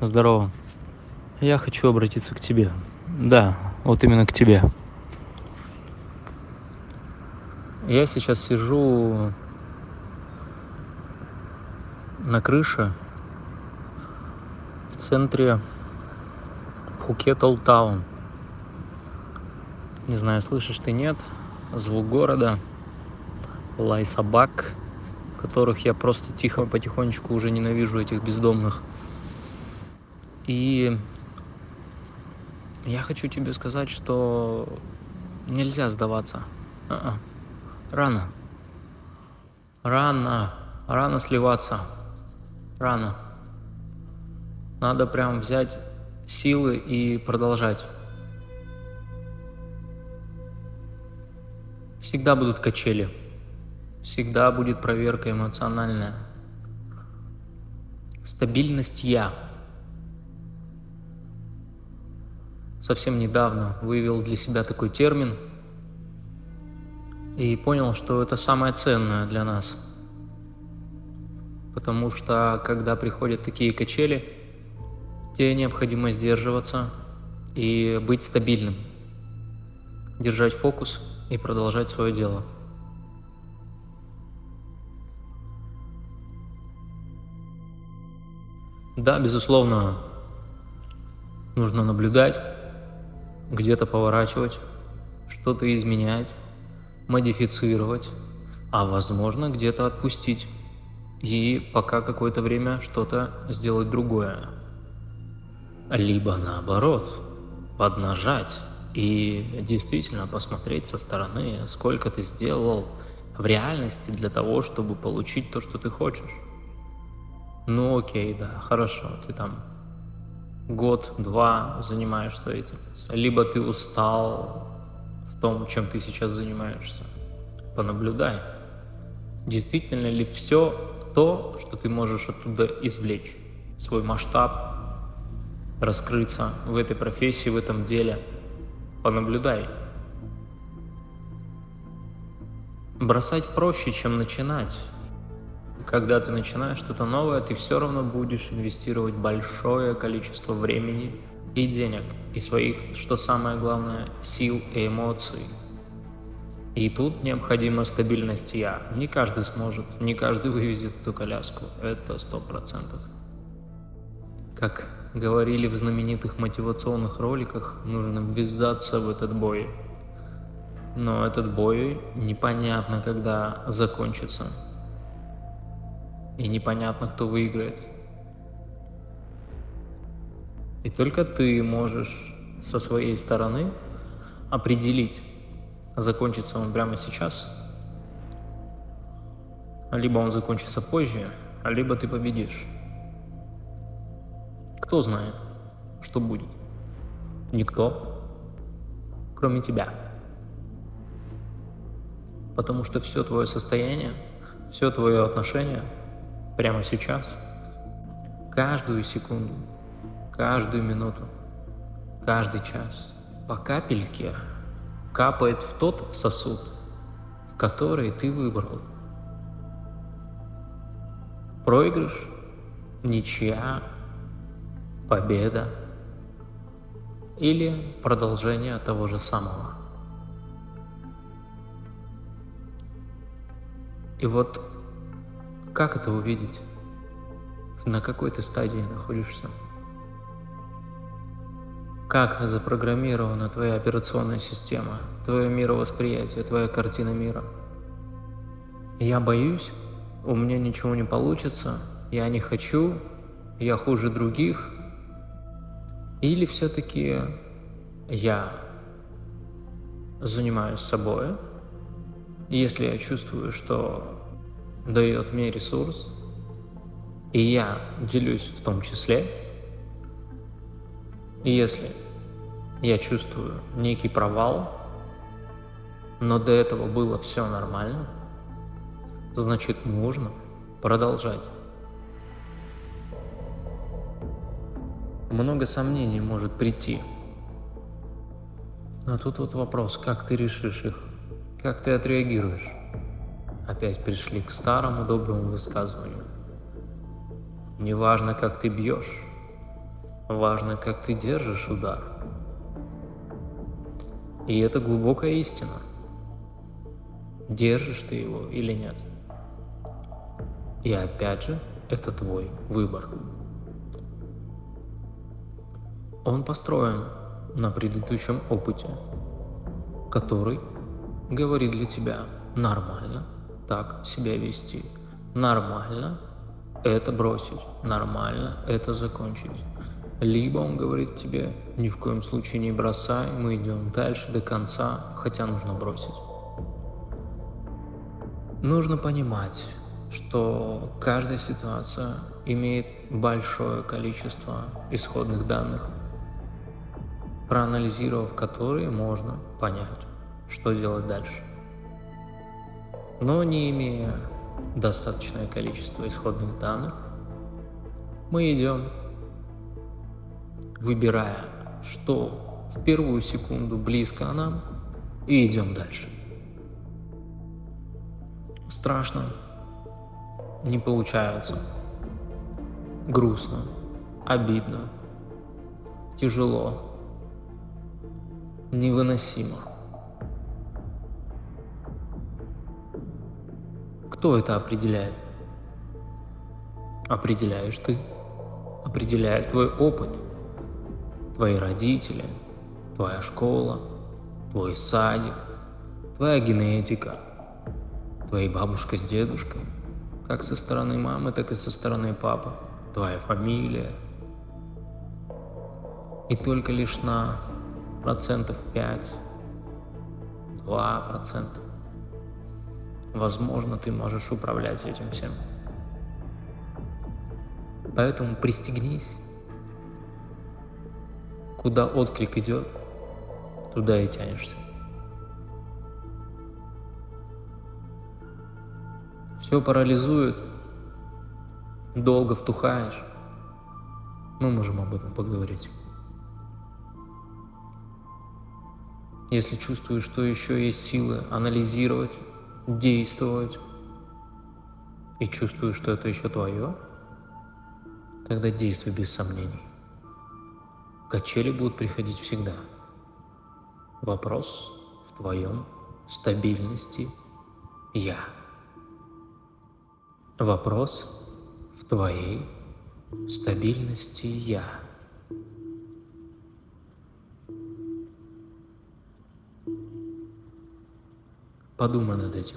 Здорово. Я хочу обратиться к тебе. Да, вот именно к тебе. Я сейчас сижу на крыше в центре Пхукет Олтаун. Не знаю, слышишь ты нет, звук города, лай собак, которых я просто тихо, потихонечку уже ненавижу, этих бездомных. И я хочу тебе сказать, что нельзя сдаваться. А-а. Рано. Рано. Рано сливаться. Рано. Надо прям взять силы и продолжать. Всегда будут качели. Всегда будет проверка эмоциональная. Стабильность я. Совсем недавно выявил для себя такой термин и понял, что это самое ценное для нас. Потому что когда приходят такие качели, тебе необходимо сдерживаться и быть стабильным, держать фокус и продолжать свое дело. Да, безусловно, нужно наблюдать, где-то поворачивать, что-то изменять, модифицировать, а возможно где-то отпустить и пока какое-то время что-то сделать другое. Либо наоборот, поднажать и действительно посмотреть со стороны, сколько ты сделал в реальности для того, чтобы получить то, что ты хочешь. Ну окей, да, хорошо, ты там год-два занимаешься этим. Либо ты устал в том, чем ты сейчас занимаешься. Понаблюдай. Действительно ли все то, что ты можешь оттуда извлечь? Свой масштаб, раскрыться в этой профессии, в этом деле. Понаблюдай. Бросать проще, чем начинать когда ты начинаешь что-то новое, ты все равно будешь инвестировать большое количество времени и денег, и своих, что самое главное, сил и эмоций. И тут необходима стабильность я. Не каждый сможет, не каждый вывезет эту коляску. Это сто процентов. Как говорили в знаменитых мотивационных роликах, нужно ввязаться в этот бой. Но этот бой непонятно, когда закончится и непонятно, кто выиграет. И только ты можешь со своей стороны определить, закончится он прямо сейчас, либо он закончится позже, либо ты победишь. Кто знает, что будет? Никто, кроме тебя. Потому что все твое состояние, все твое отношение – прямо сейчас, каждую секунду, каждую минуту, каждый час по капельке капает в тот сосуд, в который ты выбрал. Проигрыш, ничья, победа или продолжение того же самого. И вот как это увидеть? На какой ты стадии находишься? Как запрограммирована твоя операционная система, твое мировосприятие, твоя картина мира? Я боюсь, у меня ничего не получится, я не хочу, я хуже других. Или все-таки я занимаюсь собой, если я чувствую, что дает мне ресурс, и я делюсь в том числе. И если я чувствую некий провал, но до этого было все нормально, значит нужно продолжать. Много сомнений может прийти. Но тут вот вопрос, как ты решишь их, как ты отреагируешь опять пришли к старому доброму высказыванию. Неважно, как ты бьешь, Важно, как ты держишь удар. И это глубокая истина. Держишь ты его или нет. И опять же, это твой выбор. Он построен на предыдущем опыте, который говорит для тебя нормально так себя вести, нормально это бросить, нормально это закончить. Либо он говорит тебе, ни в коем случае не бросай, мы идем дальше до конца, хотя нужно бросить. Нужно понимать, что каждая ситуация имеет большое количество исходных данных, проанализировав которые можно понять, что делать дальше. Но не имея достаточное количество исходных данных, мы идем, выбирая, что в первую секунду близко нам, и идем дальше. Страшно, не получается, грустно, обидно, тяжело, невыносимо. Кто это определяет? Определяешь ты. Определяет твой опыт, твои родители, твоя школа, твой садик, твоя генетика, твои бабушка с дедушкой, как со стороны мамы, так и со стороны папы, твоя фамилия. И только лишь на процентов 5, 2 процента. Возможно, ты можешь управлять этим всем. Поэтому пристегнись. Куда отклик идет, туда и тянешься. Все парализует, долго втухаешь. Мы можем об этом поговорить. Если чувствуешь, что еще есть силы анализировать, действовать, и чувствуешь, что это еще твое, тогда действуй без сомнений. Качели будут приходить всегда. Вопрос в твоем стабильности «я». Вопрос в твоей стабильности «я». Подумай над этим.